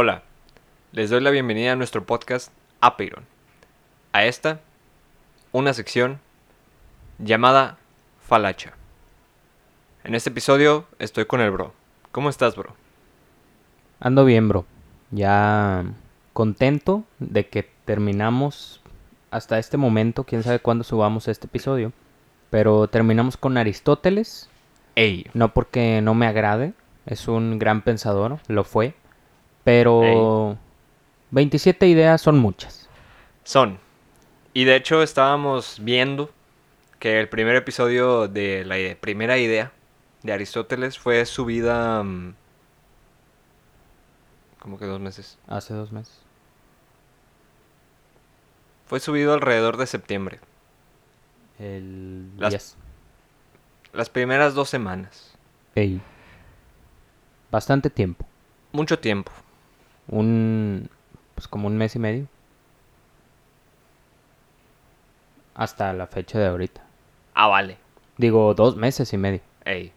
Hola, les doy la bienvenida a nuestro podcast Apeiron. A esta, una sección llamada Falacha. En este episodio estoy con el bro. ¿Cómo estás, bro? Ando bien, bro. Ya contento de que terminamos hasta este momento, quién sabe cuándo subamos este episodio, pero terminamos con Aristóteles, Ey, no porque no me agrade, es un gran pensador, lo fue, pero 27 ideas son muchas. son. Y de hecho estábamos viendo que el primer episodio de la primera idea de Aristóteles fue subida... mm, ¿Cómo que dos meses? Hace dos meses. Fue subido alrededor de septiembre. El Las- 10. Las primeras dos semanas. Ey. Bastante tiempo. Mucho tiempo. Un. Pues como un mes y medio. Hasta la fecha de ahorita. Ah, vale. Digo, dos meses y medio. Ey.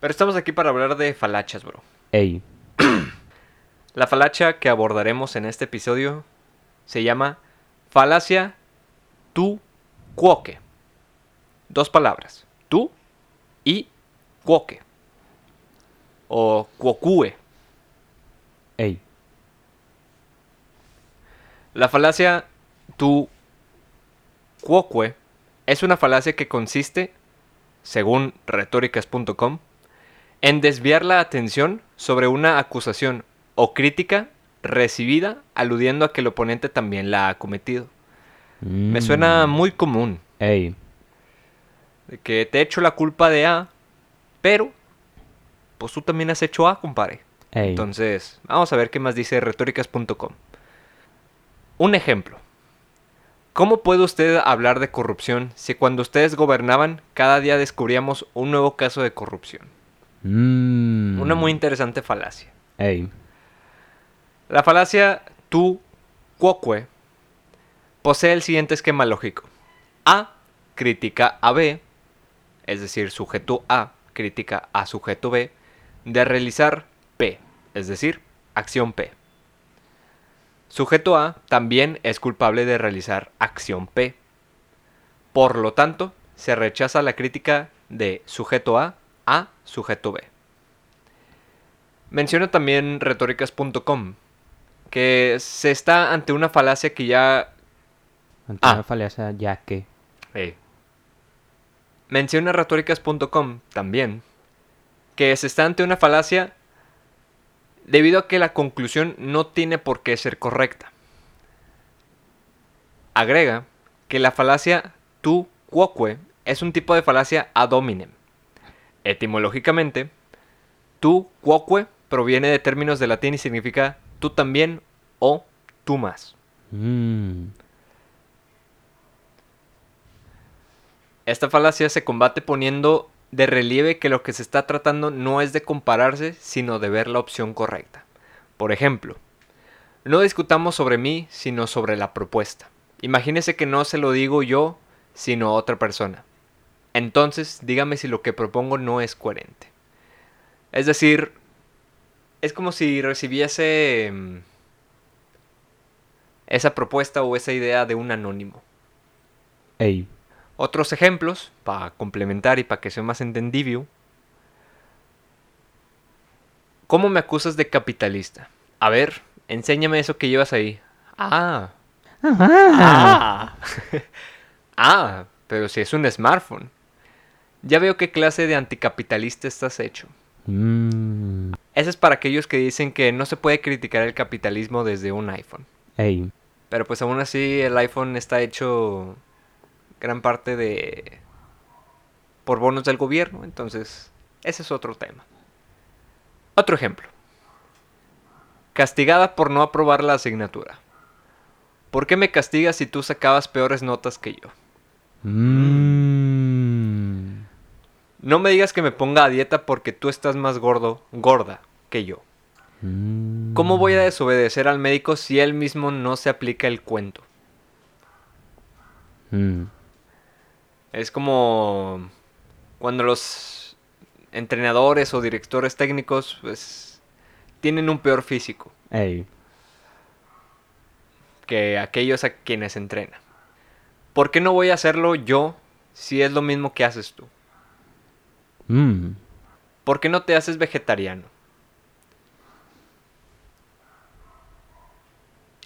Pero estamos aquí para hablar de falachas, bro. Ey. La falacha que abordaremos en este episodio se llama falacia tu quoque. Dos palabras. Tu y quoque. O quocue. Ey. La falacia tu quoque es una falacia que consiste, según retóricas.com, en desviar la atención sobre una acusación o crítica recibida aludiendo a que el oponente también la ha cometido. Me suena Mm. muy común Ey. de que te echo la culpa de A, pero pues tú también has hecho A, compadre. Entonces, vamos a ver qué más dice retóricas.com. Un ejemplo. ¿Cómo puede usted hablar de corrupción si cuando ustedes gobernaban cada día descubríamos un nuevo caso de corrupción? Mm. Una muy interesante falacia. La falacia tu quoque posee el siguiente esquema lógico. A critica a B, es decir, sujeto A critica a sujeto B, de realizar P, es decir, acción P. Sujeto A también es culpable de realizar acción P. Por lo tanto, se rechaza la crítica de sujeto A a sujeto B. Menciona también retóricas.com que se está ante una falacia que ya... Ante Ah. una falacia ya que. Menciona retóricas.com también que se está ante una falacia debido a que la conclusión no tiene por qué ser correcta. Agrega que la falacia tu quoque es un tipo de falacia ad hominem. Etimológicamente, tu quoque proviene de términos de latín y significa tú también o tú más. Mm. Esta falacia se combate poniendo de relieve que lo que se está tratando no es de compararse, sino de ver la opción correcta. Por ejemplo, no discutamos sobre mí, sino sobre la propuesta. Imagínese que no se lo digo yo, sino otra persona. Entonces, dígame si lo que propongo no es coherente. Es decir, es como si recibiese mm, esa propuesta o esa idea de un anónimo. Ey. Otros ejemplos, para complementar y para que sea más entendible. ¿Cómo me acusas de capitalista? A ver, enséñame eso que llevas ahí. Ah. Ah. ah, pero si es un smartphone. Ya veo qué clase de anticapitalista estás hecho. Mm. Ese es para aquellos que dicen que no se puede criticar el capitalismo desde un iPhone. Ey. Pero pues aún así el iPhone está hecho gran parte de por bonos del gobierno, entonces ese es otro tema. Otro ejemplo. Castigada por no aprobar la asignatura. ¿Por qué me castigas si tú sacabas peores notas que yo? Mm. No me digas que me ponga a dieta porque tú estás más gordo, gorda que yo. Mm. ¿Cómo voy a desobedecer al médico si él mismo no se aplica el cuento? Mm. Es como cuando los entrenadores o directores técnicos, pues, tienen un peor físico Ey. que aquellos a quienes entrenan. ¿Por qué no voy a hacerlo yo si es lo mismo que haces tú? Mm. ¿Por qué no te haces vegetariano?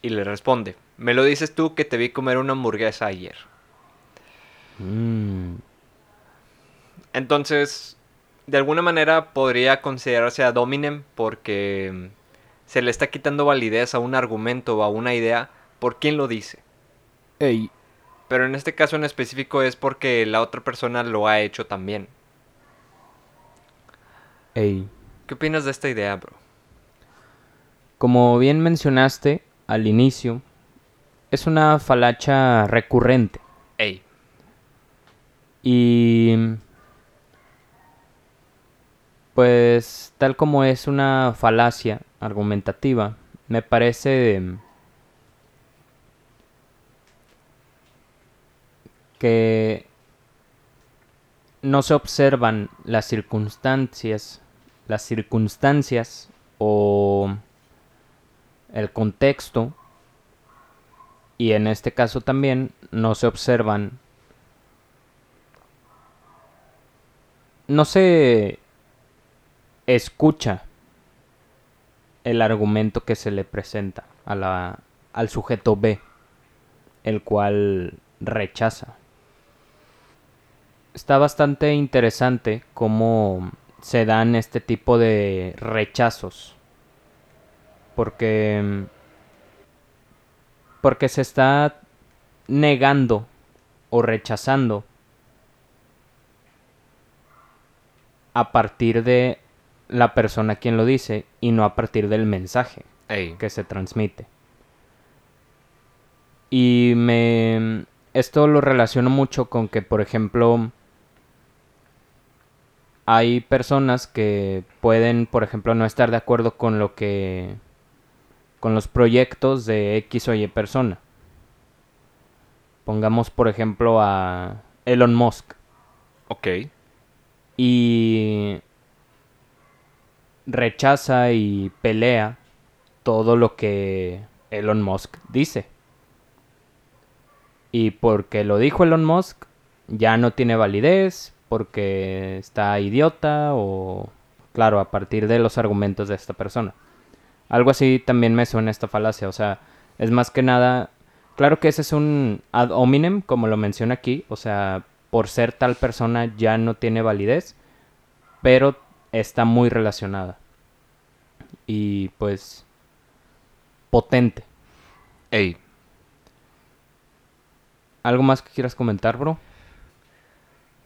Y le responde, me lo dices tú que te vi comer una hamburguesa ayer. Mm. Entonces, de alguna manera podría considerarse a Dominem porque se le está quitando validez a un argumento o a una idea por quién lo dice. Ey. Pero en este caso en específico es porque la otra persona lo ha hecho también. Ey. ¿Qué opinas de esta idea, bro? Como bien mencionaste al inicio, es una falacha recurrente. Y pues tal como es una falacia argumentativa, me parece que no se observan las circunstancias, las circunstancias o el contexto y en este caso también no se observan no se escucha el argumento que se le presenta a la, al sujeto B, el cual rechaza. Está bastante interesante cómo se dan este tipo de rechazos. Porque porque se está negando o rechazando a partir de la persona quien lo dice y no a partir del mensaje ey, que se transmite. Y me esto lo relaciono mucho con que, por ejemplo, hay personas que pueden, por ejemplo, no estar de acuerdo con lo que con los proyectos de X o Y persona. Pongamos, por ejemplo, a Elon Musk ok, y rechaza y pelea todo lo que Elon Musk dice. Y porque lo dijo Elon Musk, ya no tiene validez, porque está idiota o, claro, a partir de los argumentos de esta persona. Algo así también me suena esta falacia, o sea, es más que nada, claro que ese es un ad hominem, como lo menciona aquí, o sea, por ser tal persona ya no tiene validez, pero está muy relacionada. Y pues potente. ey. ¿Algo más que quieras comentar, bro?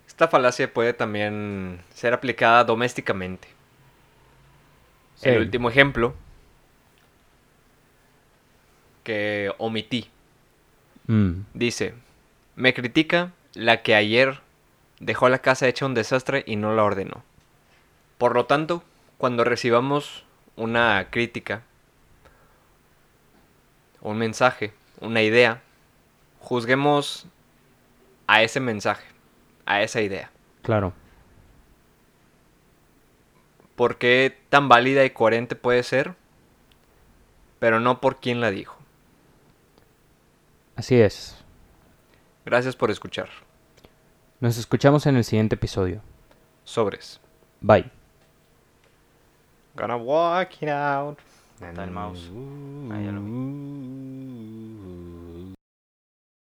Esta falacia puede también ser aplicada domésticamente. El último ejemplo que omití Mm, dice, me critica la que ayer dejó la casa hecha un desastre y no la ordenó. Por lo tanto, cuando recibamos una crítica, un mensaje, una idea, juzguemos a ese mensaje, a esa idea. claro. por qué tan válida y coherente puede ser, pero no por quién la dijo. Así es. Gracias por escuchar. Nos escuchamos en el siguiente episodio. Sobres. Bye. Gonna walk it out. Está el mouse. Ah, ya lo vi.